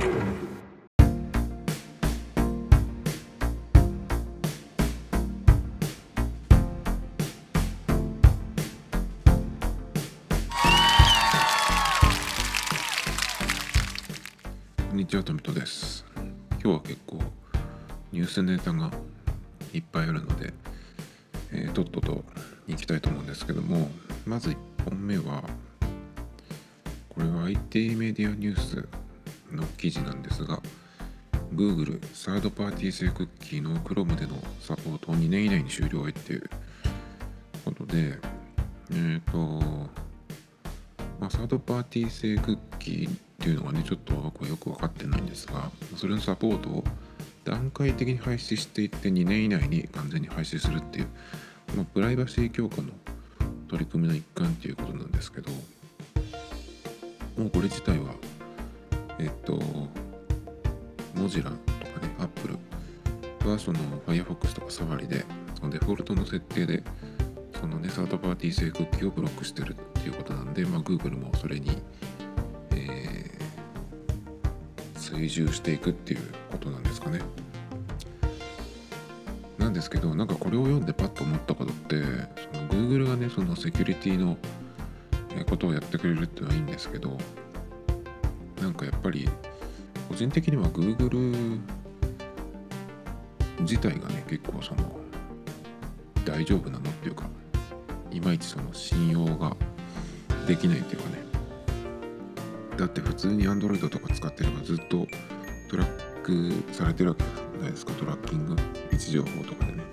こんにちは、トミトです。今日は結構ニュースネタがいっぱいあるので、えーとっとと行きたいと思うんですけども、まず1本目は、これは IT メディアニュースの記事なんですが、Google サードパーティー製クッキーの Chrome でのサポートを2年以内に終了へっていうことで、えっ、と、まあ、サードパーティー製クッキーっていうのがねちょっと僕はよく分かってないんですがそれのサポートを段階的に廃止していって2年以内に完全に廃止するっていう、まあ、プライバシー強化の取り組みの一環っていうことなんですけどもうこれ自体はえっとモジラとかねアップルはその Firefox とかサファリでそのデフォルトの設定でそのねサードパーティー製クッキーをブロックしてるっていうことなんで、まあ、Google もそれに、えー追従していくっていうことなんですかね。なんですけどなんかこれを読んでパッと思ったことってその Google がねそのセキュリティのことをやってくれるっていうのはいいんですけどなんかやっぱり個人的には Google 自体がね結構その大丈夫なのっていうかいまいちその信用ができないっていうかね。だって普通に Android とか使ってればずっとトラックされてるわけじゃないですかトラッキング位置情報とかでね。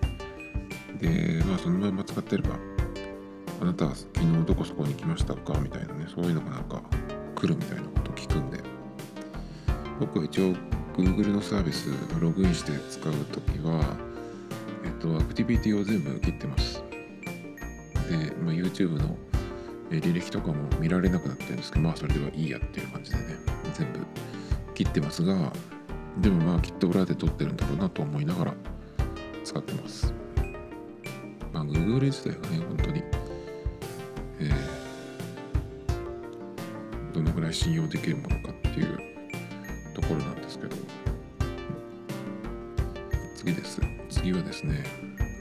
でまあそのまま使ってればあなたは昨日どこそこに来ましたかみたいなねそういうのがなんか来るみたいな聞くんで。僕は一応 Google のサービスログインして使うときはえっとアクティビティを全部切ってます。で、まあ、YouTube の履歴とかも見られなくなってるんですけどまあそれではいいやっていう感じでね全部切ってますがでもまあきっと裏で撮ってるんだろうなと思いながら使ってます。まあ Google 自体がね本当にえーらい信用できるものかっていうところなんですけど。次です。次はですね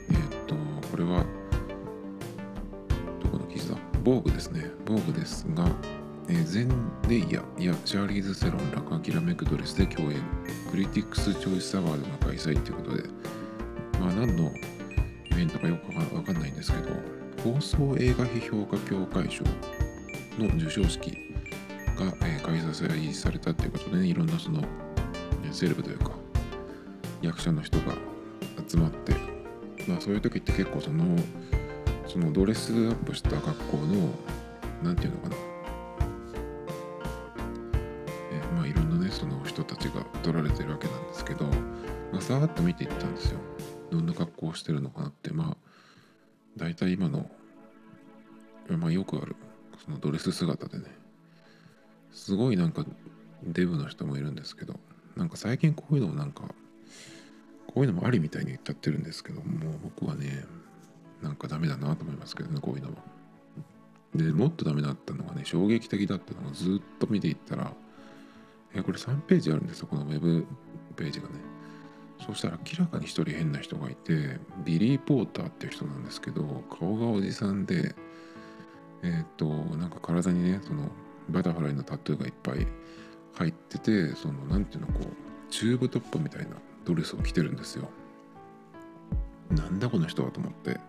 えーっとこれはどこの記事だ？防具ですね。防具ですが、えーゼンレイヤやチャーリーズ・セロンらがきらめくドレスで共演。クリティックス・チョイス・アワードの開催ということで。まあ何のイベントかよくわかわかんないんですけど放送映画批評家協会賞の授賞式が、えー開催されたということでねいろんなそのセレブというか役者の人が集まってまあそういう時って結構そのそのドレスアップした格好のなんていうのかな。えまあいろんなねその人たちが撮られてるわけなんですけど、まあ、さーっと見ていったんですよ。どんな格好をしてるのかなってまあ大体今のまあよくあるそのドレス姿でね。すごいなんかデブの人もいるんですけどなんか最近こういうのもなんかこういうのもありみたいに言っちゃってるんですけどもう僕はねなんかダメだなと思いますけどねこういうのは。でもっとダメだったのがね衝撃的だったのがずっと見ていったらえこれ3ページあるんですよこのウェブページがねそしたら明らかに一人変な人がいてビリー・ポーターっていう人なんですけど顔がおじさんでえっ、となんか体にねそのバタフライのタトゥーがいっぱい入っててそのなんていうのこうチューブトップみたいなドレスを着てるんですよ。なんだこの人はと思って。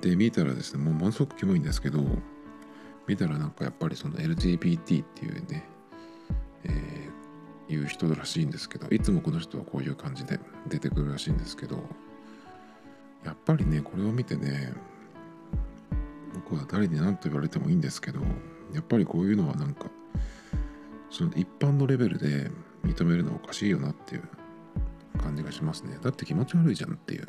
で見たらですねもうものすごくキモいんですけど見たらなんかやっぱりその LGBT っていうね、えーいう人らしいんですけどいつもこの人はこういう感じで出てくるらしいんですけどやっぱりねこれを見てね僕は誰に何と言われてもいいんですけどやっぱりこういうのはなんかその一般のレベルで認めるのはおかしいよなっていう感じがしますね。だって気持ち悪いじゃんっていう。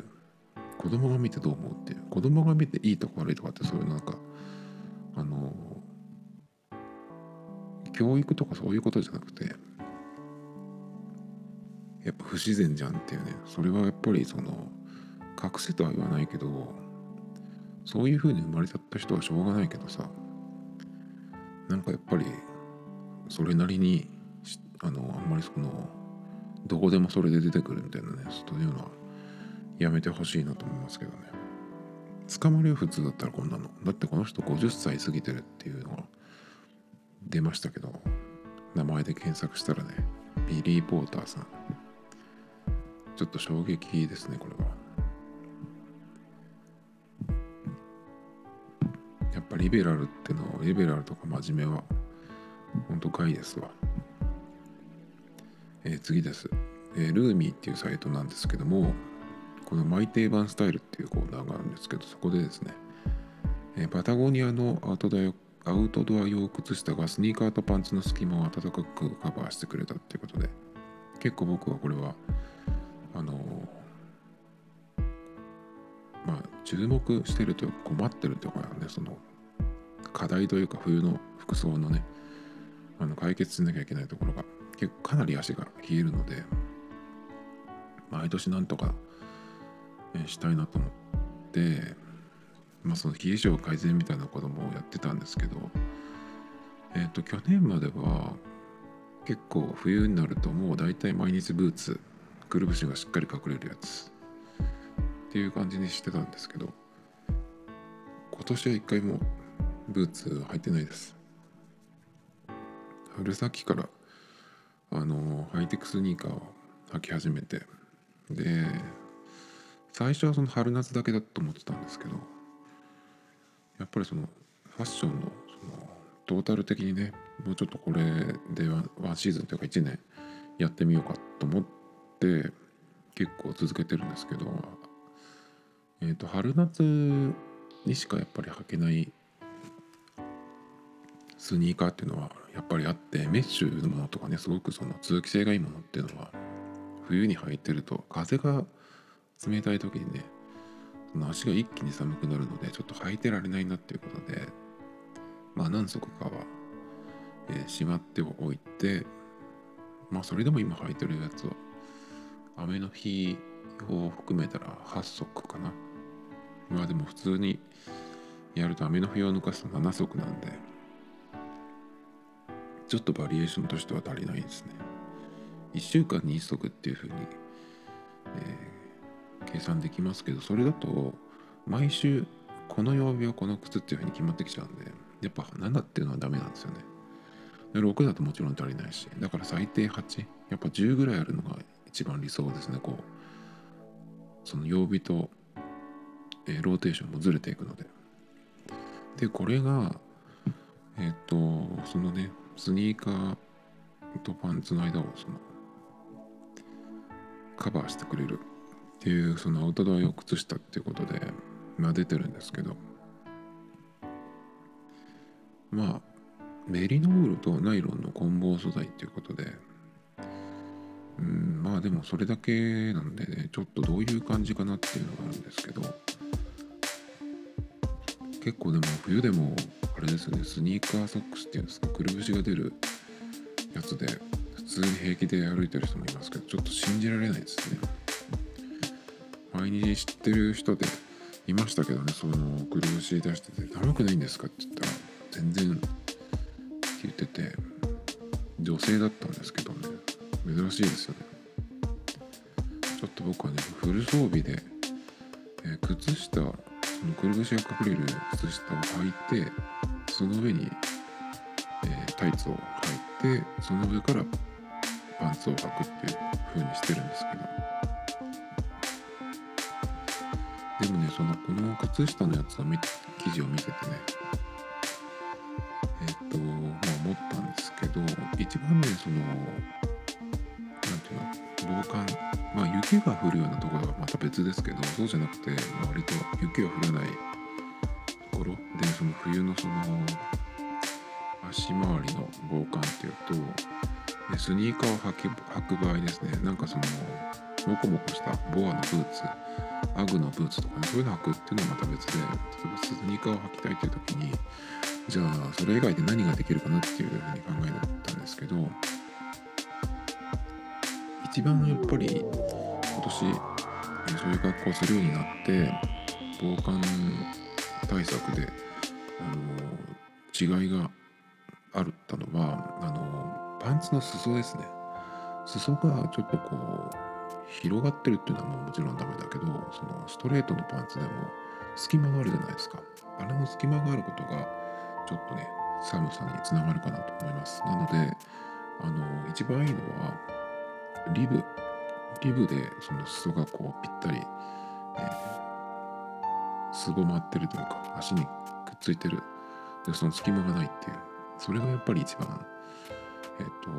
子供が見てどう思うっていう。子供が見ていいとか悪いとかってそういうなんかあの教育とかそういうことじゃなくてやっぱ不自然じゃんっていうね。それはやっぱりその隠せとは言わないけどそういう風に生まれちゃった人はしょうがないけどさ。なんかやっぱりそれなりにあのあんまりそのどこでもそれで出てくるみたいなねそういうのはやめてほしいなと思いますけどね。捕まるよ普通だったらこんなの。だってこの人50歳過ぎてるっていうのが出ましたけど名前で検索したらねビリー・ポーターさん。ちょっと衝撃ですねこれは。ぱリベラルってのリベラルとか真面目は本当かいですわ、えー、次です、えー、ルーミーっていうサイトなんですけどもこのマイ定番スタイルっていうコーナーがあるんですけどそこでですね、えー、パタゴニアのアウトドアアウトドア用靴下がスニーカーとパンツの隙間を暖かくカバーしてくれたっていうことで結構僕はこれはあのまあ注目してるというか困ってるというかねその課題というか冬の服装のねあの解決しなきゃいけないところが結構かなり足が冷えるので毎年なんとか、えしたいなと思ってまあその冷え性改善みたいなこともやってたんですけどえっ、ー、と去年までは結構冬になるともう大体毎日ブーツくるぶしがしっかり隠れるやつっていう感じにしてたんですけど今年は一回もブーツ履いてないです。春先からあのハイテクスニーカーを履き始めてで最初はその春夏だけだと思ってたんですけどやっぱりそのファッションのそのトータル的にねもうちょっとこれでワンシーズンというか1年やってみようかと思って結構続けてるんですけど、えー、と春夏にしかやっぱり履けないスニーカーっていうのはやっぱりあってメッシュのものとかねすごくその通気性がいいものっていうのは冬に履いてると風が冷たい時にねその足が一気に寒くなるのでちょっと履いてられないなっていうことでまあ何足かは、えー、しまっておいてまあそれでも今履いてるやつは雨の日を含めたら8足かな。まあでも普通にやると雨の日を抜かすと7足なんで、ちょっとバリエーションとしては足りないですね。1週間に1足っていうふうに、えー、計算できますけど、それだと毎週この曜日はこの靴っていうふうに決まってきちゃうんで、やっぱ7っていうのはダメなんですよね。6だともちろん足りないし、だから最低8、やっぱ10ぐらいあるのが一番理想ですねこうその曜日と、えー、ローテーションもずれていくのででこれがえっ、とそのねスニーカーとパンツの間をそのカバーしてくれるっていうそのアウトドア用靴下っていうことでまあ出てるんですけど。まあメリノールとナイロンの混紡素材っていうことで。うん、まあでもそれだけなんでねちょっとどういう感じかなっていうのがあるんですけど。結構でも冬でもあれですよねスニーカーソックスっていうんですかくるぶしが出るやつで普通に平気で歩いてる人もいますけどちょっと信じられないですね前に知ってる人でいましたけどねそのくるぶし出してて「寒くないんですか?」って言ったら「全然」って言ってて女性だったんですけどね珍しいですよねちょっと僕はねフル装備で、えー、靴下そのくるぶしが隠れる靴下を履いてその上に、えー、タイツを履いてその上からパンツを履くっていう風にしてるんですけど。でもねそのこの靴下のやつを見記事を見ててねえっ、とまあ思ったんですけど一番ねその防寒まあ雪が降るようなところはまた別ですけどそうじゃなくて、割と雪が降らない。ところ。でその冬のその足回りの防寒っていうとスニーカーを履く場合ですね。なんかそのモコモコしたボアのブーツアグのブーツとかねそういうの履くっていうのはまた別で例えばスニーカーを履きたいという時にじゃあそれ以外で何ができるかなっていうふうに考えたんですけど一番やっぱり今年そういう格好するようになって防寒対策であの違いがあるったのはあのパンツの裾ですね。裾がちょっとこう広がってるっていうのはもうもちろんダメだけどそのストレートのパンツでも隙間があるじゃないですか。あれの隙間があることがちょっとね寒さにつながるかなと思います。なのであの一番いいのはリブリブでその裾がこうぴったり、えー、すぼまってるというか足にくっついてる。でその隙間がないっていう。それがやっぱり一番えっ、ー、と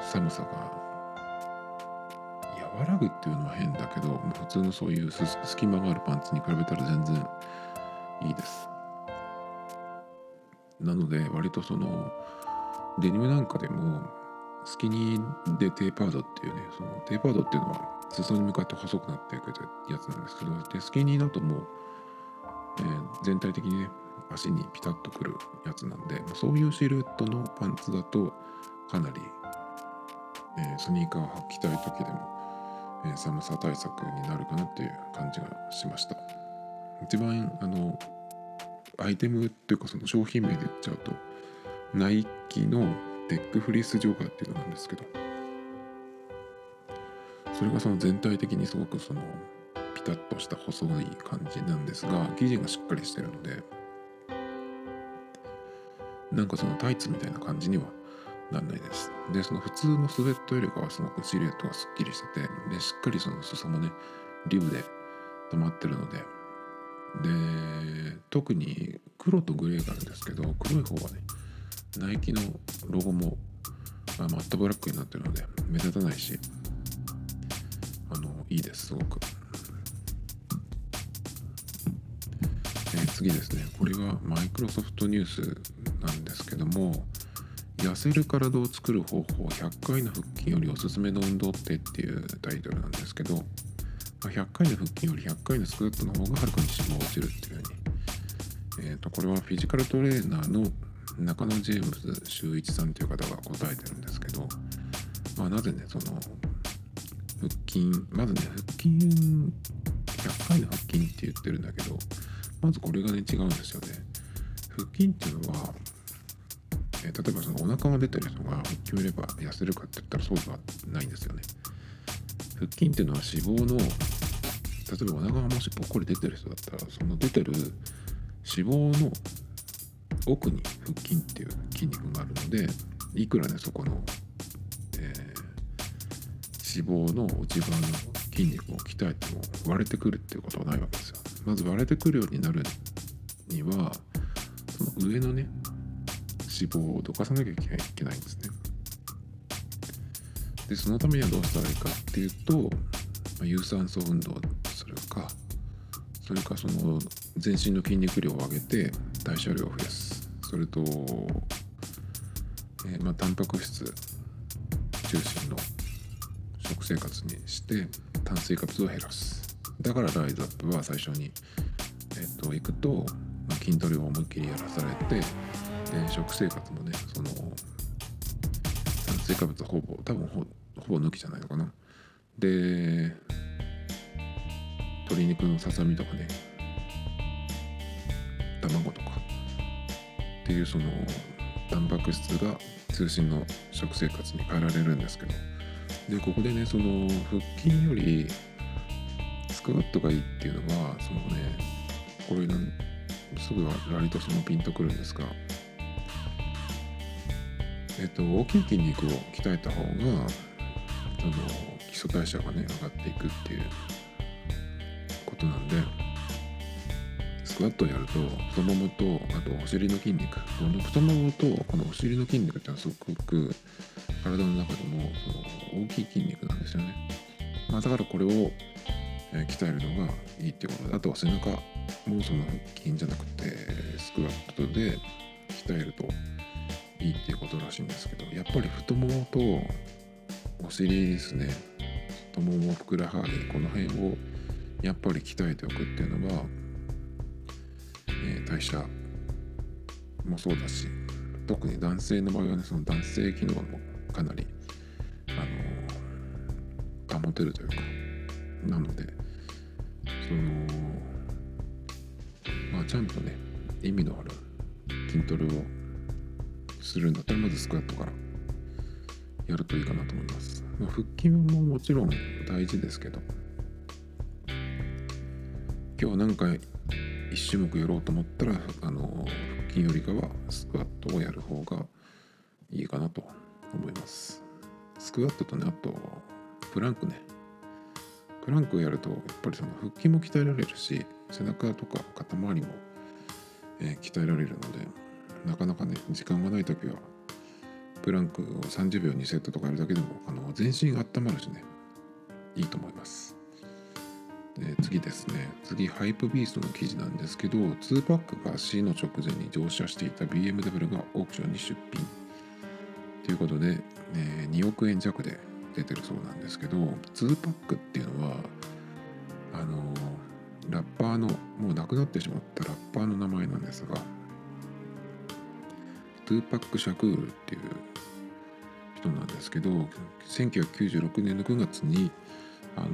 寒さが和らぐっていうのは変だけど普通のそういう隙間があるパンツに比べたら全然いいです。なので割とそのデニムなんかでもスキニーでテーパードっていうねそのテーパードっていうのは裾に向かって細くなっていくやつなんですけどでスキニーだともう、えー、全体的にね足にピタッとくるやつなんでそういうシルエットのパンツだとかなり、えー、スニーカーを履きたい時でもえ寒さ対策になるかなっていう感じがしました。一番あのアイテムっていうかその商品名で言っちゃうとナイキのテックフリースジョガーっていうのなんですけどそれがその全体的にすごくそのピタッとした細い感じなんですが生地がしっかりしてるのでなんかそのタイツみたいな感じにはなんないです。で、その普通のスウェットよりかはすごくシルエットがすっきりしてて、で、しっかりその裾もね、リブで止まってるので、で、特に黒とグレーがあるんですけど、黒い方はね、ナイキのロゴも、あ、マットブラックになってるので、目立たないし、あの、いいです、すごく。えー、次ですね、これはマイクロソフトニュースなんですけども、痩せる体を作る方法100回の腹筋よりおすすめの運動ってっていうタイトルなんですけど、まあ、100回の腹筋より100回のスクワットの方がはるかに脂肪落ちるっていうふうに、えー、とこれはフィジカルトレーナーの中野ジェームズ修一さんという方が答えてるんですけど、まあ、なぜねその腹筋まずね腹筋100回の腹筋って言ってるんだけどまずこれがね違うんですよね腹筋っていうのはえー、例えばそのお腹が出てる人が腹筋を入れば痩せるかって言ったらそうではないんですよね。腹筋っていうのは脂肪の例えばお腹がもしぽっこり出てる人だったらその出てる脂肪の奥に腹筋っていう筋肉があるのでいくらねそこの、えー、脂肪の内側の筋肉を鍛えても割れてくるっていうことはないわけですよ。まず割れてくるようになるにはその上のね脂肪をどかさなきゃいけないんですね。でそのためにはどうしたらいいかっていうと、まあ、有酸素運動するかそれかその全身の筋肉量を上げて代謝量を増やすそれと、えー、まあタンパク質中心の食生活にして炭水化物を減らす。だからライズアップは最初に、えー、と行くと、まあ、筋トレを思いっきりやらされてえー、食生活もねその炭水化物ほぼ多分ほほぼ抜きじゃないのかな。で鶏肉のささみとかね卵とかっていうそのタンパク質が通信の食生活に変えられるんですけど。でここでねその腹筋よりスクワットがいいっていうのはそのねこれすぐ割とそのピンとくるんですが。えっと、大きい筋肉を鍛えた方がその基礎代謝がね上がっていくっていうことなんで。スクワットをやると太ももとあとお尻の筋肉この太ももとこのお尻の筋肉ってのはすごく体の中でもその大きい筋肉なんですよね、まあ、だからこれを鍛えるのがいいっていうこと。であとは背中もその腹筋じゃなくてスクワットで鍛えるといいっていうことらしいんですけどやっぱり太ももとお尻ですね。太ももふくらはぎこの辺をやっぱり鍛えておくっていうのが、えー、代謝もそうだし特に男性の場合はねその男性機能もかなりあの保てるというかなのでそのまあちゃんとね意味のある筋トレをするんだったらまずスクワットからやるといいかなと思います。まあ、腹筋ももちろん大事ですけど今日何回1種目やろうと思ったらあの腹筋よりかはスクワットをやる方がいいかなと思います。スクワットとねあとプランクね。プランクをやるとやっぱりその腹筋も鍛えられるし背中とか肩周りも、えー、鍛えられるのでなかなかね時間がない時はプランクを30秒にセットとかやるだけでもあの全身温まるしねいいと思います。で次ですね。次ハイプビーストの記事なんですけど2パックが C の直前に乗車していた BMW がオークションに出品。ということで、え、2億円弱で出てるそうなんですけど2パックっていうのはあのラッパーのもう亡くなってしまったラッパーの名前なんですがトゥーパック・シャクールっていう人なんですけど1996年の9月にあの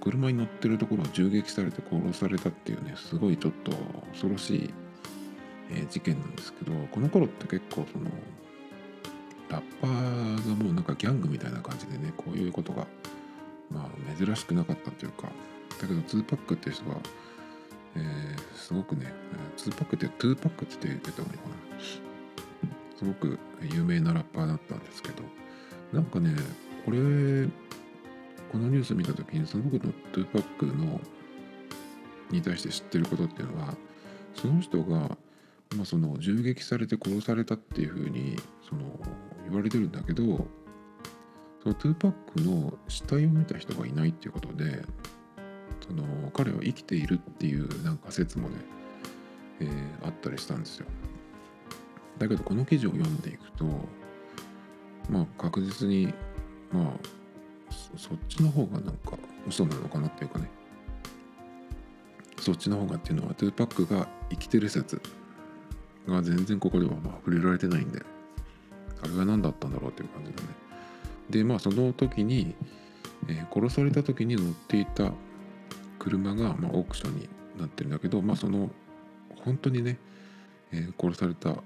車に乗ってるところを銃撃されて殺されたっていうねすごいちょっと恐ろしい、え、事件なんですけどこの頃って結構そのラッパーがもうなんかギャングみたいな感じでねこういうことがまあ珍しくなかったというかだけど2Pac っていう人が、えー、すごくね2パックって2パックって言ってた方がいいかな。すごく有名なラッパーだったんですけどなんかねこれこのニュース見た時にその僕の2パックのに対して知ってることっていうのはその人が、まあ、その銃撃されて殺されたっていうふうにその言われてるんだけどその2パックの死体を見た人がいないっていうことでその彼は生きているっていうなんか説もね、えー、あったりしたんですよ。だけどこの記事を読んでいくとまあ確実にまあそっちの方がなんか嘘なのかなっていうかね。そっちの方がっていうのはトゥーパックが生きてる説が全然ここではまあ触れられてないんであれが何だったんだろうっていう感じだね。でまあその時に、えー、殺された時に乗っていた車が、まあ、オークションになってるんだけどまあその本当にね、えー、殺された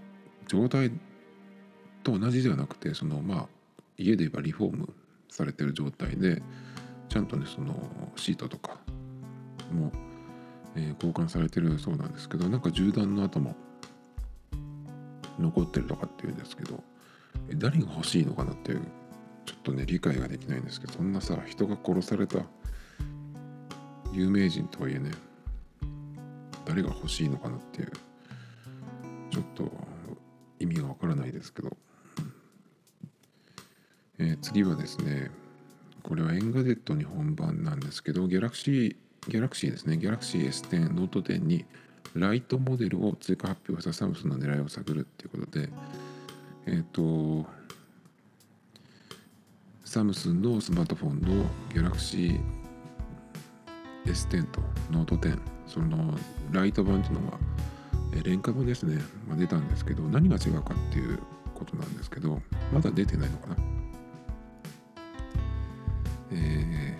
状態と同じではなくてそのまあ家で言えばリフォームされてる状態でちゃんとねそのシートとかも、えー、交換されてるそうなんですけどなんか銃弾の跡も残ってるとかっていうんですけど誰が欲しいのかなっていうちょっとね理解ができないんですけどそんなさ人が殺された有名人とはいえね誰が欲しいのかなっていうちょっと意味がわからないですけど、えー、次はですねこれは Engadget 日本版なんですけどギャラクシーギャラクシーですね。ギャラクシー S10 ノート10にライトモデルを追加発表したサムスンの狙いを探るっていうことでえっ、ー、とサムスンのスマートフォンのギャラクシー S10 とノート10そのライト版っていうのが廉価版ですね、まあ、出たんですけど何が違うかっていうことなんですけどまだ出てないのかな。え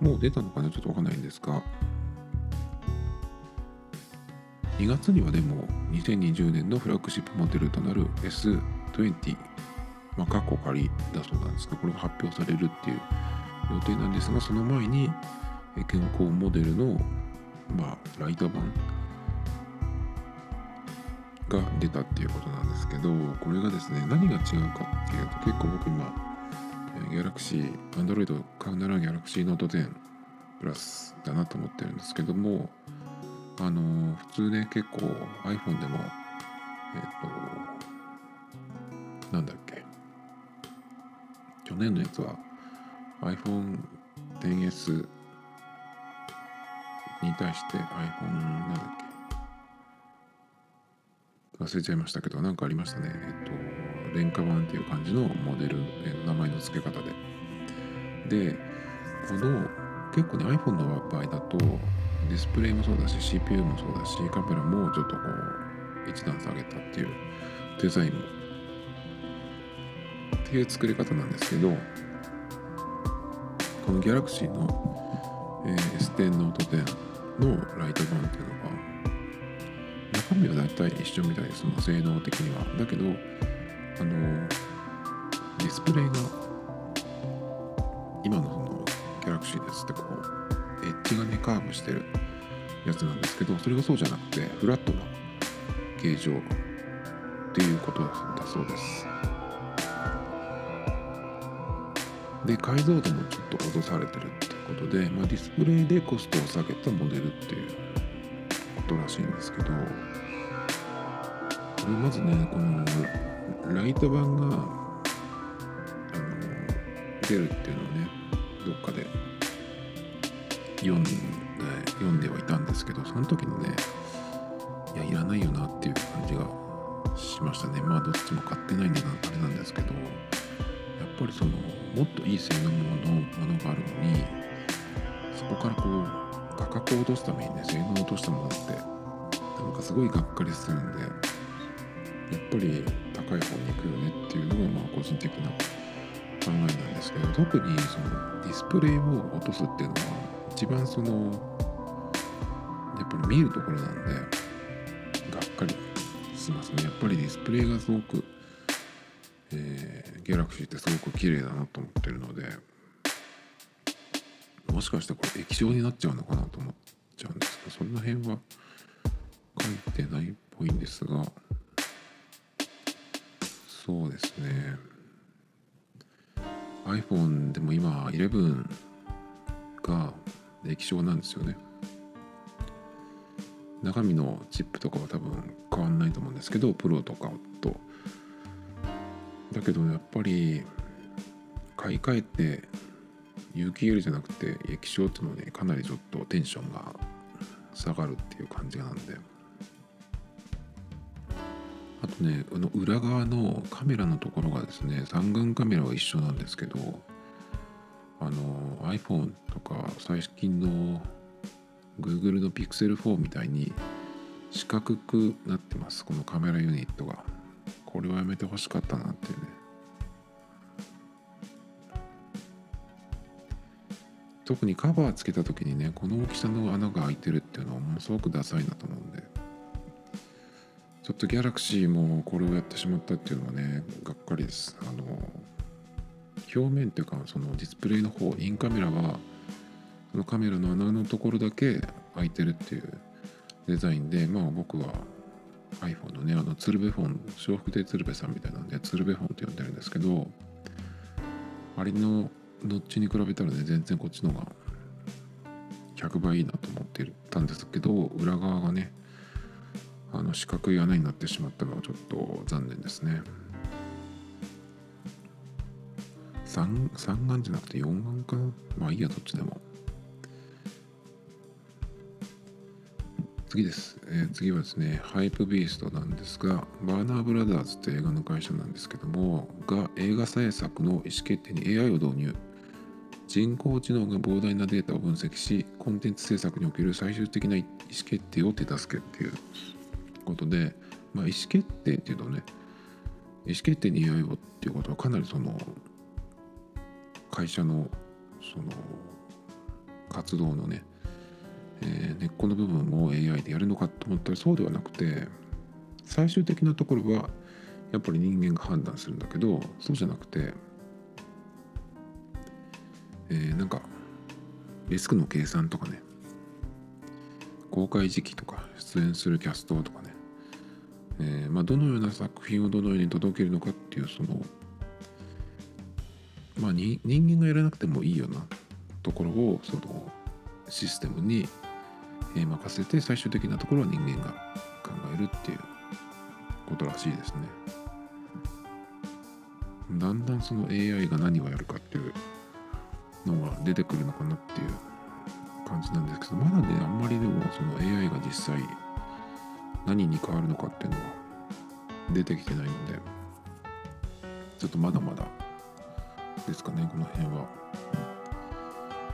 ー、もう出たのかな？ちょっとわかんないんですが。2月にはでも2020年のフラッグシップモデルとなる S20 まあ、過去仮だそうなんですがこれが発表されるっていう予定なんですがその前に健康モデルのまあ、ライト版。が出たっていうことなんですけどこれがですね何が違うかっていうと結構僕今ギャラクシー Android 買うならギャラクシーノート10プラスだなと思ってるんですけどもあの普通ね結構 iPhone でもえっ、となんだっけ。去年のやつは iPhone XS に対して iPhone なんだっけ。忘れちゃいましたけど何かありましたね。えっと廉価版っていう感じのモデルえ名前の付け方で。でこの結構ね iPhone の場合だとディスプレイもそうだし CPU もそうだしカメラもちょっとこう一段下げたっていうデザインもっていう作り方なんですけどこの Galaxy の、えー、S10 ノート10のライト版っていうのが中身は大体一緒みたいです。その性能的には。だけどあのディスプレイが今のそのギャラクシーですってこうエッジがねカーブしてるやつなんですけどそれがそうじゃなくてフラットな形状っていうことだそうです。で解像度もちょっと落とされてるっていうことで、まあ、ディスプレイでコストを下げたモデルっていうことらしいんですけどこれまずねこのライト版があの出るっていうのをねどっかで読んで読んではいたんですけどその時のねいやいらないよなっていう感じがしましたね。まあどっちも買ってないんであれなんですけどやっぱりそのもっといい性能のものがあるのにそこからこう価格を落とすためにね性能を落としたものってなんかすごいがっかりするんでやっぱり高い方に行くよねっていうのがまあ個人的な考えなんですけど特にそのディスプレイを落とすっていうのは一番そのやっぱり見るところなんでがっかりしますねやっぱりディスプレイがすごく、えー、ギャラクシーってすごく綺麗だなと思ってるのでもしかしてこれ液晶になっちゃうのかなと思っちゃうんですけどそんな辺は書いてないっぽいんですがそうですね。iPhone でも今11が液晶なんですよね。中身のチップとかは多分変わんないと思うんですけどプロとかと。だけどやっぱり買い替えて有機 EL じゃなくて液晶っていうのはねかなりちょっとテンションが下がるっていう感じなんで。あとねあの裏側のカメラのところがですね三眼カメラは一緒なんですけどあの iPhone とか最近の Google の Pixel 4みたいに四角くなってます。このカメラユニットが。これはやめてほしかったなっていうね。特にカバーつけた時にねこの大きさの穴が開いてるっていうのはものすごくダサいなと思うんで。ちょっとギャラクシーもこれをやってしまったっていうのはねがっかりです。あの表面っていうかそのディスプレイの方インカメラはそのカメラの穴のところだけ開いてるっていうデザインでまあ僕は iPhone のねあの鶴瓶フォン笑福亭鶴瓶さんみたいなんで鶴瓶フォンって呼んでるんですけどあれのどっちに比べたらね全然こっちの方が100倍いいなと思ってたんですけど裏側がねあの四角い穴になってしまったのはちょっと残念ですね。三三眼じゃなくて四眼かな。まあいいやどっちでも。次です、えー、次はですね、ハイプビーストなんですが、バーナーブラザーズって映画の会社なんですけども、が映画制作の意思決定に AI を導入。人工知能が膨大なデータを分析し、コンテンツ制作における最終的な意思決定を手助けっていう。ことで、まあ、意思決定っていうとね、意思決定に AI をっていうことはかなりその会社のその活動のね、えー、根っこの部分を AI でやるのかと思ったらそうではなくて最終的なところはやっぱり人間が判断するんだけどそうじゃなくて、えー、なんかリスクの計算とかね公開時期とか出演するキャストとかね、えーまあ、どのような作品をどのように届けるのかっていうそのまあ人間がやらなくてもいいようなところをそのシステムに任せて最終的なところは人間が考えるっていうことらしいですね。だんだんその AI が何をやるかっていうのが出てくるのかなっていう感じなんですけどまだねあんまりでもその AI が実際何に変わるのかっていうのは出てきてないのでちょっとまだまだですかねこの辺は。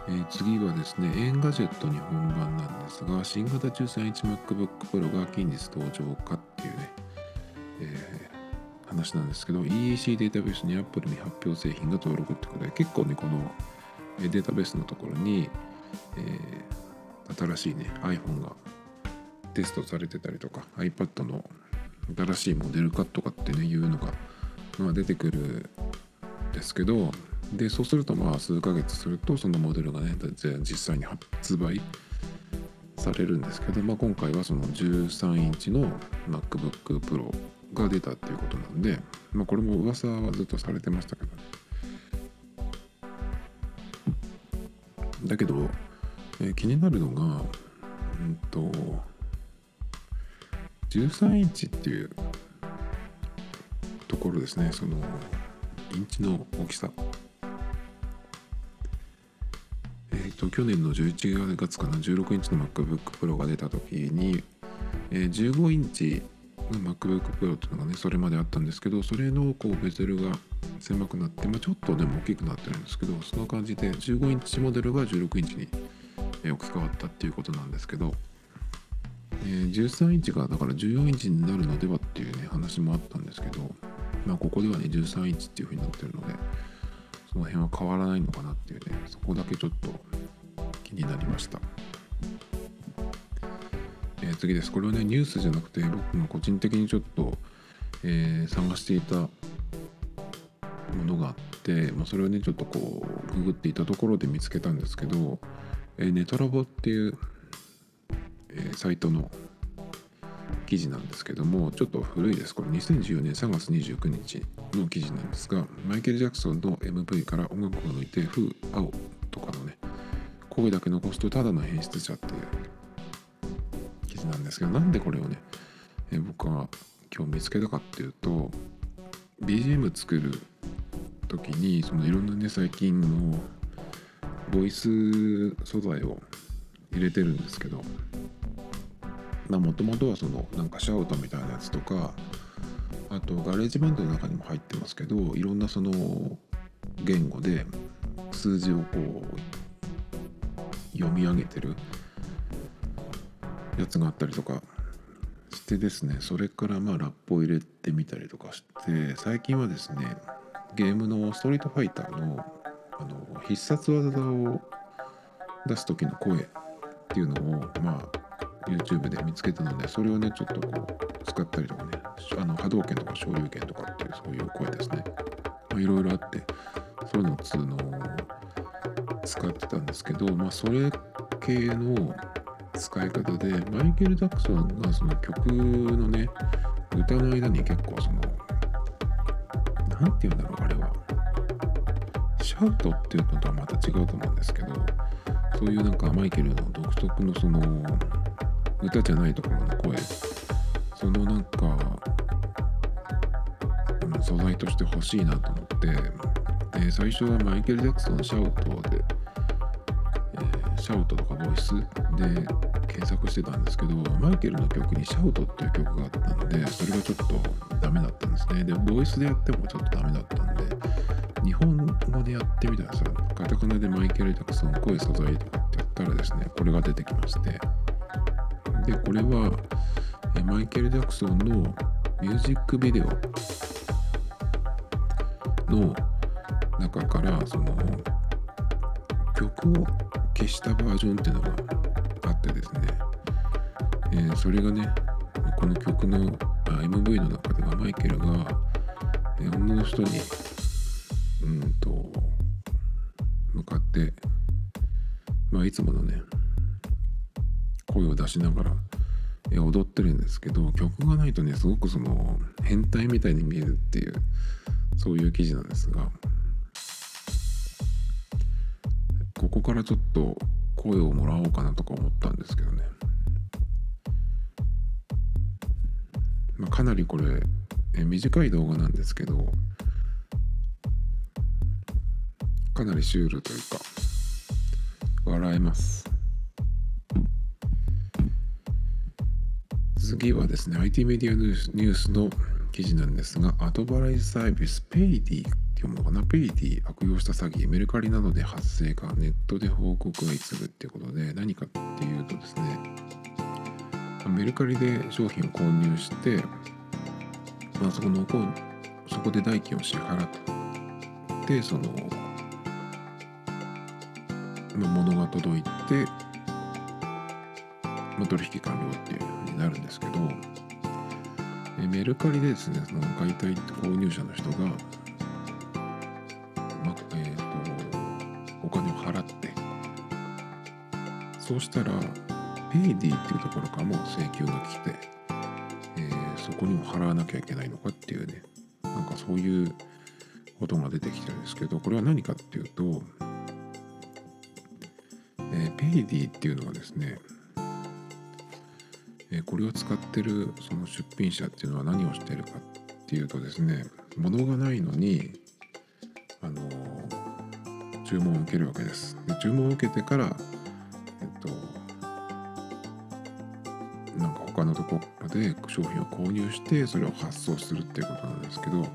えー、次はですね、 Engadget 日本版なんですが、新型13インチ MacBook Pro が近日登場かっていうね、えー、話なんですけど、EEC データベースに Apple 未発表製品が登録ってことで、結構ね、このデータベースのところに、えー、新しいね、iPhone がテストされてたりとか、iPad の新しいモデル化とかってね、いうのが、まあ、出てくるんですけどでそうするとまあ数ヶ月するとそのモデルがね実際に発売されるんですけど、まあ、今回はその13インチの MacBook Pro が出たっていうことなんで、まあ、これも噂はずっとされてましたけど。ねだけど、えー、気になるのがうんと13インチっていう。ところですね。そのインチの大きさ。えっ、ー、と去年の11月かな。16インチの MacBook Pro が出た時に、えー、15インチの MacBook Pro っていうのがねそれまであったんですけどそれのこうベゼルが狭くなって、まあ、ちょっとでも大きくなってるんですけどその感じで15インチモデルが16インチに置き換わったっていうことなんですけどえー、13インチがだから14インチになるのではっていうね話もあったんですけど、まあ、ここではね13インチっていう風になってるのでその辺は変わらないのかなっていうねそこだけちょっと気になりました、えー、次です。これはねニュースじゃなくて僕が個人的にちょっと、えー、探していたものがあって、まあ、それをねちょっとこうググっていたところで見つけたんですけど、えー、ネトラボっていうえサイトの記事なんですけどもちょっと古いです。これ2014年3月29日の記事なんですがマイケル・ジャクソンの MV から音楽を抜いて「風青」とかのね声だけ残すとただの変質者っていう記事なんですけどなんでこれをね、え僕は今日見つけたかっていうと BGM 作る時にそのいろんなね最近のボイス素材を入れてるんですけどもともとはそのなんかシャウトみたいなやつとかあと GarageBand の中にも入ってますけどいろんなその言語で数字をこう読み上げてるやつがあったりとかしてですねそれからまあラップを入れてみたりとかして最近はですねゲームのストリートファイターのあの必殺技を出す時の声っていうのをまあ YouTube で見つけたのでそれをねちょっとこう使ったりとかねあの波動拳とか昇竜拳とかっていうそういう声ですね。いろいろあってそういうのをつの使ってたんですけどまあそれ系の使い方でマイケル・ジャクソンがその曲のね歌の間に結構その何て言うんだろうあれは。シャウトっていうのとはまた違うと思うんですけどそういうなんかマイケルの独特のその歌じゃないところの声。そのなんか素材として欲しいなと思って。で最初はマイケル・ジャクソンシャウトで、えー、シャウトとかボイスで検索してたんですけどマイケルの曲にシャウトっていう曲があったのでそれがちょっとダメだったんですね。でボイスでやってもちょっとダメだったんで日本語でやってみたらさカタカナでマイケル・ジャクソン声素材とかってやったらですねこれが出てきまして。でこれはマイケル・ジャクソンのミュージックビデオの中からその曲を消したバージョンっていうのがあってですね、えー、それがねこの曲の MV の中ではマイケルが、え、女の人にうんと向かってまあいつものね出しながら踊ってるんですけど曲がないとねすごくその変態みたいに見えるっていうそういう記事なんですが。ここからちょっと声をもらおうかなとか思ったんですけどね、まあ、かなりこれえ短い動画なんですけどかなりシュールというか笑えます。次はですね、IT メディアニュースの記事なんですが、後払いサービスペイディっていうものかな、ペイディ悪用した詐欺、メルカリなどで発生か、ネットで報告が相次ぐっていうことで、何かっていうとですね、メルカリで商品を購入して、まあ、そこのそこで代金を支払って、その、まあ、物が届いて、まあ、取引完了っていう風になるんですけど、えメルカリでですねその買いたい購入者の人がまえーと、お金を払ってそうしたらペイディっていうところからも請求が来て、えー、そこにも払わなきゃいけないのかっていうねなんかそういうことが出てきてるんですけどこれは何かっていうと、えー、ペイディっていうのはですねえこれを使ってるその出品者っていうのは何をしているかっていうとですね物がないのにあの注文を受けるわけです。で注文を受けてからえっとなんか他のところで商品を購入してそれを発送するっていうことなんですけど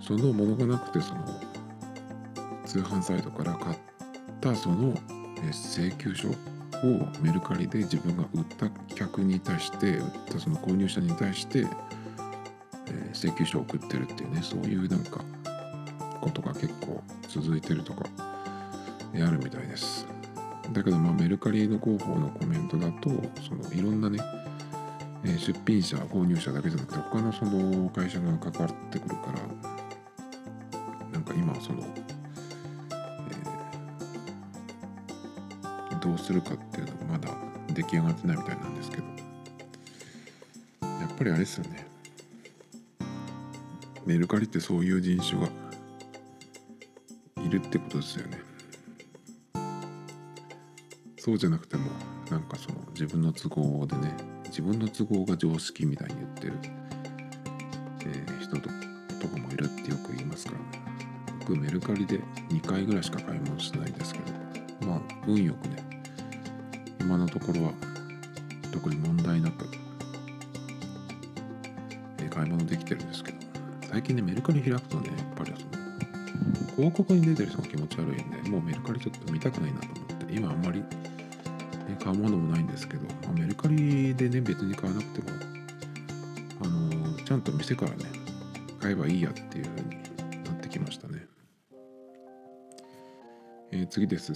その物がなくてその通販サイトから買ったその請求書をメルカリで自分が売った客に対して売ったその購入者に対して、え、請求書を送ってるっていうねそういうなんかことが結構続いてるとか、あるみたいです。だけどまあメルカリの広報のコメントだとそのいろんなね、出品者購入者だけじゃなくて他のその会社が関わってくるからなんか今そのどうするかって出来上がってないみたいなんですけど。やっぱりあれですよね。メルカリってそういう人種がいるってことですよね。そうじゃなくてもなんかその自分の都合でね自分の都合が常識みたいに言ってる、えー、人ととかもいるってよく言いますからね。僕メルカリで2回ぐらいしか買い物しないですけどまあ運よくね今のところは特に問題なく、え買い物できてるんですけど最近ねメルカリ開くとねやっぱりその広告に出てる人が気持ち悪いんでもうメルカリちょっと見たくないなと思って今あんまり、買うものもないんですけど、まあ、メルカリでね別に買わなくてもあのー、ちゃんと店からね買えばいいやっていう風になってきましたね。えー、次です。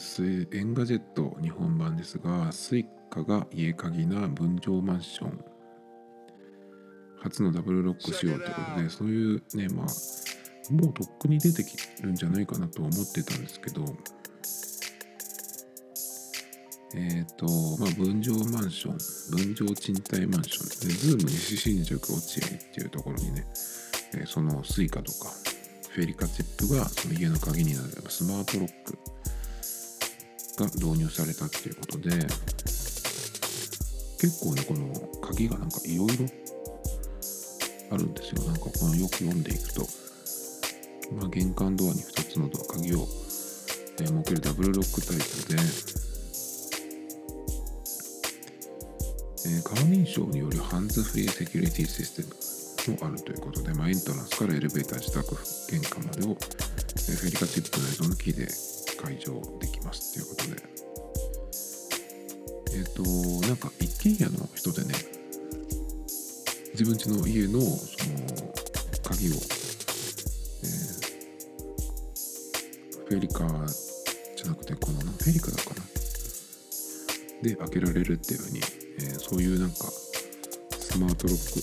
Engadget 日本版ですが、 Suica が家鍵な分譲マンション。初のダブルロック仕様ということで、そういうね、まあ、もうとっくに出てきるんじゃないかなと思ってたんですけど、えっ、ー、と、まあ、分譲マンション、分譲賃貸マンションですね、 ZOOM西新宿落合っていうところにね、えー、その Suica とか、 FeliCaチップがその家の鍵になるスマートロックが導入されたっていうことで結構ねこの鍵がなんかいろいろあるんですよ。なんかこのよく読んでいくと、まあ、玄関ドアに2つのドア鍵を、えー、設けるダブルロックタイプで、えー、顔認証によるハンズフリーセキュリティシステムもあるということで、まあ、エントランスからエレベーター自宅玄関までを、フェリカチップ内蔵のキーで解除できますっていうことで。えっ、ー、となんか一軒家の人でね自分家の家のその鍵を、えー、フェリカじゃなくてこのフェリカだかな。で開けられるっていうふうに、えー、そういうなんかスマートロックっ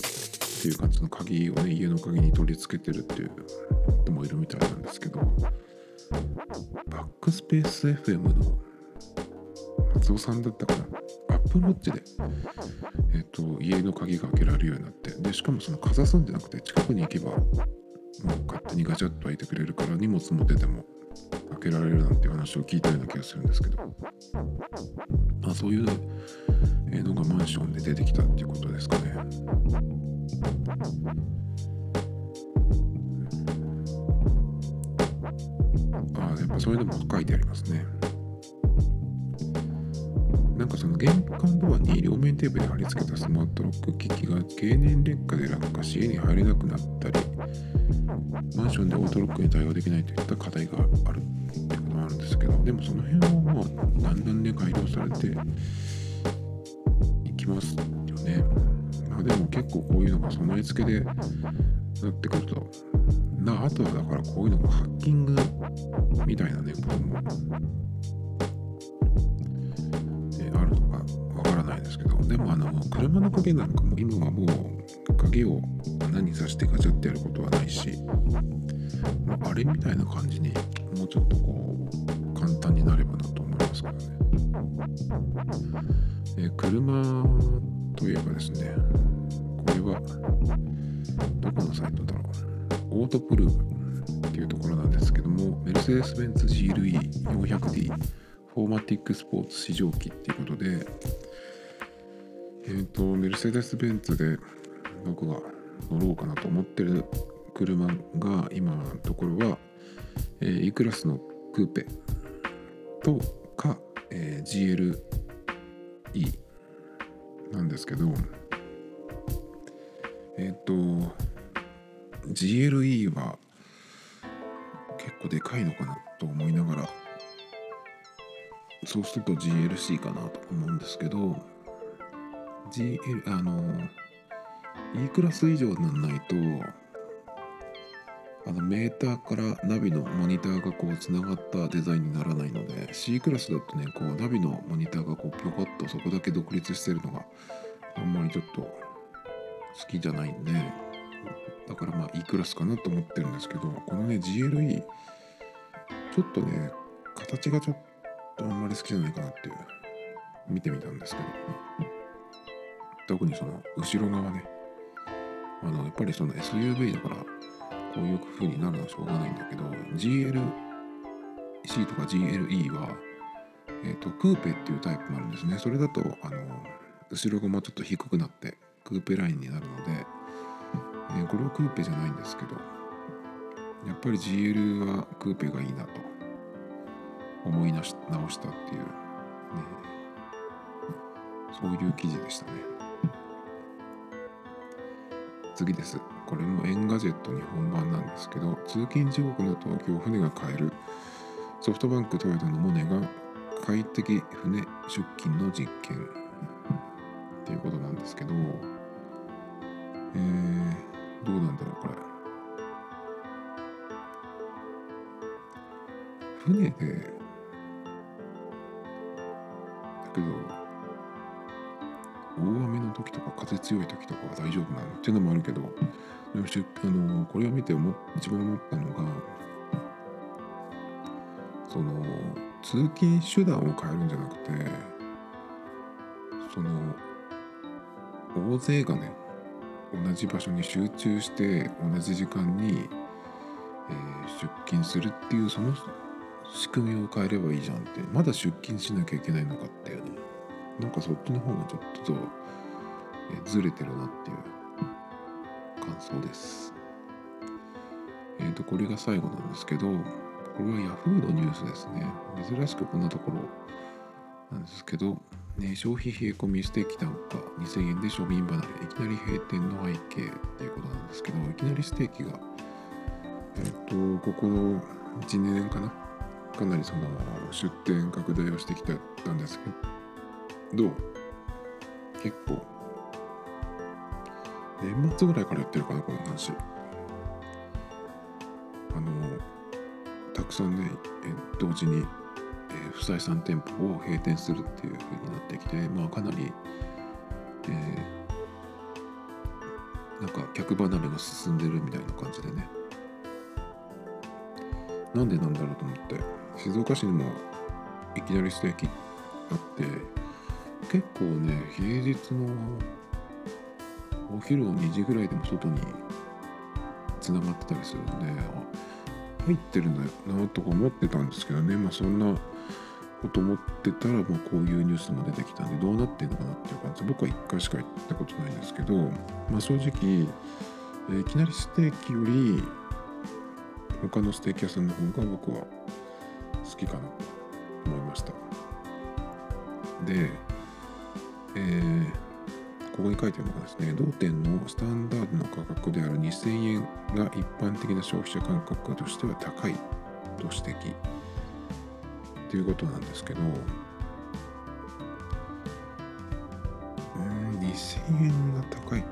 ていう感じの鍵をね家の鍵に取り付けてるっていう人もいるみたいなんですけど。バックスペース FM の松尾さんだったかなアップロッチで、えっ、と、家の鍵が開けられるようになって、で、しかもそのかざすんじゃなくて、近くに行けば、もう勝手にガチャッと開いてくれるから、荷物持ってても開けられるなんて話を聞いたような気がするんですけど、まあそういうのがマンションで出てきたっていうことですかね。そういうのも書いてありますね。なんかその玄関ドアに両面テープで貼り付けたスマートロック機器が経年劣化で落下し家に入れなくなったりマンションでオートロックに対応できないといった課題があるってこともあるんですけどでもその辺はまあだんだんね改良されていきますよね。まあでも結構こういうのが備え付けでなってくるとあとはだからこういうのがハッキングみたいなねこともあるのかわからないですけどでもあの車の鍵なんかも今はもう鍵を穴に刺してガチャってやることはないし、まあ、あれみたいな感じにもうちょっとこう簡単になればなと思いますけどね。え、車といえばですねこれはどこのサイトだろう？オートプルーっていうところなんですけどもメルセデス・ベンツ GLE400D フォーマティックスポーツ試乗機っていうことでえっ、ー、とメルセデス・ベンツで僕が乗ろうかなと思ってる車が今のところは、えー、E クラスのクーペとか、えー、GLE なんですけどえっ、ー、と GLE は結構でかいのかなと思いながらそうすると GLC かなと思うんですけど GL あの E クラス以上にならないとあのメーターからナビのモニターがこうつながったデザインにならないので C クラスだとねこうナビのモニターがこうぴょこっとそこだけ独立してるのがあんまりちょっと好きじゃないんでだからまあ E クラスかなと思ってるんですけどこのね GLE ちょっとね形がちょっとあんまり好きじゃないかなっていう見てみたんですけど。特にその後ろ側ね。あのやっぱりその SUV だからこういう風になるのはしょうがないんだけど GLC とか GLE は、えーと、クーペっていうタイプもあるんですね。それだとあの後ろがもうちょっと低くなってクーペラインになるので、えー、これはクーペじゃないんですけどやっぱり GL はクーペがいいなと思い直したっていう、ね、そういう記事でしたね。次です。これも Engadget 日本版なんですけど、通勤地獄の東京船が変えるソフトバンクトヨタの MONET が快適船出勤の実験っていうことなんですけど、えー、どうなんだろう、これ。船で、だけど、大雨の時とか風強い時とかは大丈夫なの？っていうのもあるけどでもあのこれを見て思一番思ったのがその通勤手段を変えるんじゃなくてその大勢がね同じ場所に集中して同じ時間に、えー、出勤するっていうその仕組みを変えればいいじゃんってまだ出勤しなきゃいけないのかっていうねなんかそっちの方がちょっとえずれてるなっていう感想です。えっ、ー、と、これが最後なんですけど、これは Yahoo のニュースですね。珍しくこんなところなんですけど、ね、消費冷え込みステーキ単価2000円で庶民離れ、いきなり閉店の背景っていうことなんですけど、いきなりステーキが、えっ、と、ここの1、2年かな、かなりその出店拡大をしてきたんですけど、ど結構。年末ぐらいからやってるかなこの話。あのたくさんね同時に、不採算店舗を閉店するっていう風になってきてまあかなり、えー、なんか客離れが進んでるみたいな感じでね。なんでなんだろうと思って静岡市にもいきなりステーキあって結構ね平日のお昼の2時ぐらいでも外につながってたりするんで入ってるんだよなとか思ってたんですけどね。まあそんなと思ってたら、まあ、こういうニュースも出てきたんでどうなってんのかなっていう感じで僕は1回しか行ったことないんですけど、まあ、正直、えー、いきなりステーキより他のステーキ屋さんの方が僕は好きかなと思いましたでえー、ここに書いてあるのがですね、同店のスタンダードの価格である2000円が一般的な消費者感覚としては高いと指摘ということなんですけど、うん、2000円が高い。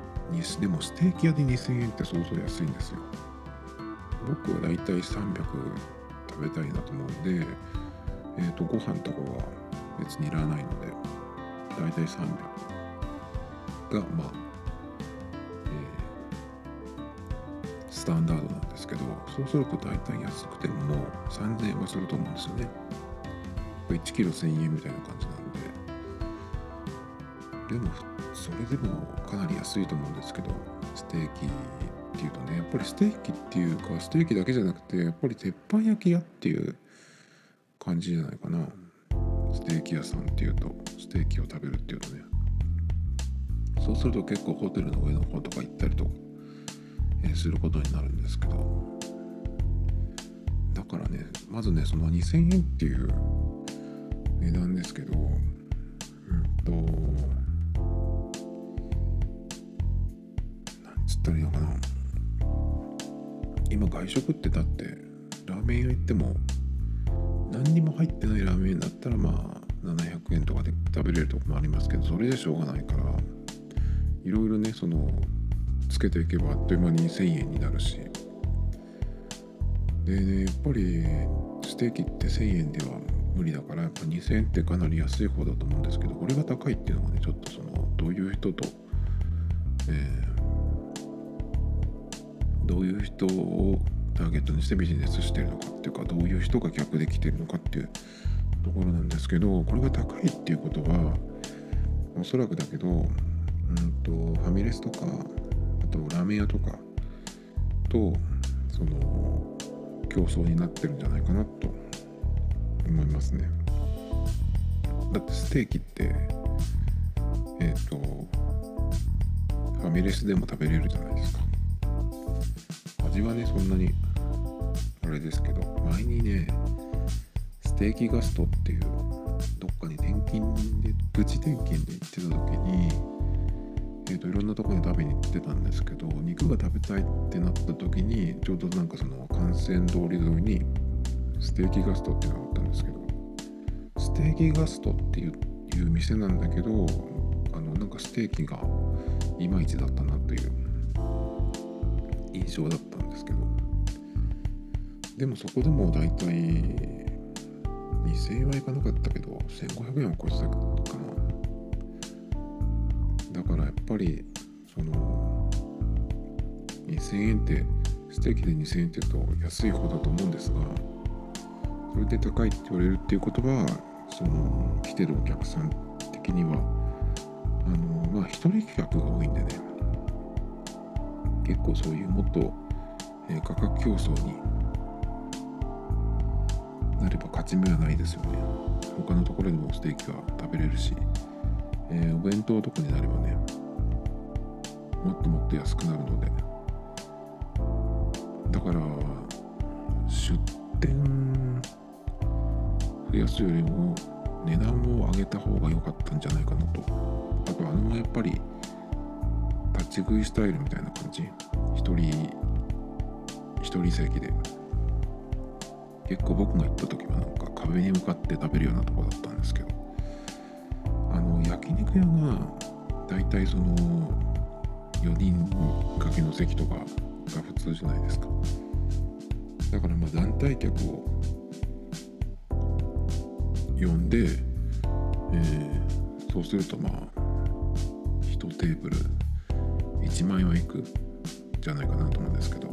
でもステーキ屋で2000円って相当安いんですよ。僕はだいたい300食べたいなと思うんで、えっ、ー、と、ご飯とかは別にいらないので、大体300がまあ、えー、スタンダードなんですけどそうすると大体安くてもも3000円はすると思うんですよね1キロ1000円みたいな感じなんで。でもそれでもかなり安いと思うんですけどステーキっていうとねやっぱりステーキっていうかステーキだけじゃなくてやっぱり鉄板焼き屋っていう感じじゃないかな。ステーキ屋さんっていうとステーキを食べるっていうとね。そうすると結構ホテルの上の方とか行ったりとか、え、することになるんですけど。だからねまずねその2000円っていう値段ですけどうんとなんつったらいいのかな。今外食ってだってラーメン屋行っても何にも入ってないラーメンだったらまあ700円とかで食べれるとこもありますけどそれじゃしょうがないからいろいろねそのつけていけばあっという間に1000円になるし。でねやっぱりステーキって1000円では無理だからやっぱ2000円ってかなり安い方だと思うんですけどこれが高いっていうのがねちょっとそのどういう人と、えー、どういう人をターゲットにしてビジネスしてるのかっていうかどういう人が客で来てるのかっていうところなんですけどこれが高いっていうことはおそらくだけど、うんと、ファミレスとかあとラーメン屋とかとその競争になってるんじゃないかなと思いますね。だってステーキってえっ、ー、とファミレスでも食べれるじゃないですか。味はねそんなにあれですけど前にねステーキガストっていうどっかに転勤でプチ転勤で行ってた時にえーと、いろんなとこに食べに行ってたんですけど肉が食べたいってなった時にちょうどなんかその幹線通り沿いにステーキガストっていうのがステーキガストっていういう店なんだけどあのなんかステーキがいまいちだったなという印象だったんですけど。でもそこでも大体2000円はいかなかったけど1500円は超えてたかな。だからやっぱりその2000円ってステーキで2000円って言うと安い方だと思うんですがそれで高いって言われるっていうことはその来てるお客さん的にはあのまあ一人客が多いんでね結構そういうもっと、えー、価格競争になれば勝ち目はないですよね。他のところでもステーキは食べれるし、えー、お弁当とかになればねもっともっと安くなるので。だから出店やすよりも値段を上げた方が良かったんじゃないかなと。あとあのやっぱり立ち食いスタイルみたいな感じ。一人一人席で。結構僕が行った時はなんか壁に向かって食べるようなとこだったんですけど。あの焼肉屋が大体その4人掛けの席とかが普通じゃないですか。だからまあ団体客を呼んで、えー、そうするとまあ1テーブル1万円はいくじゃないかなと思うんですけど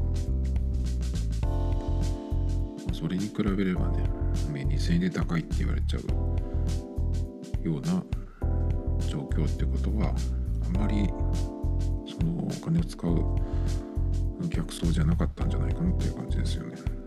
それに比べればね2000円で高いって言われちゃうような状況ってことはあまりそのお金を使う客層じゃなかったんじゃないかなっていう感じですよね。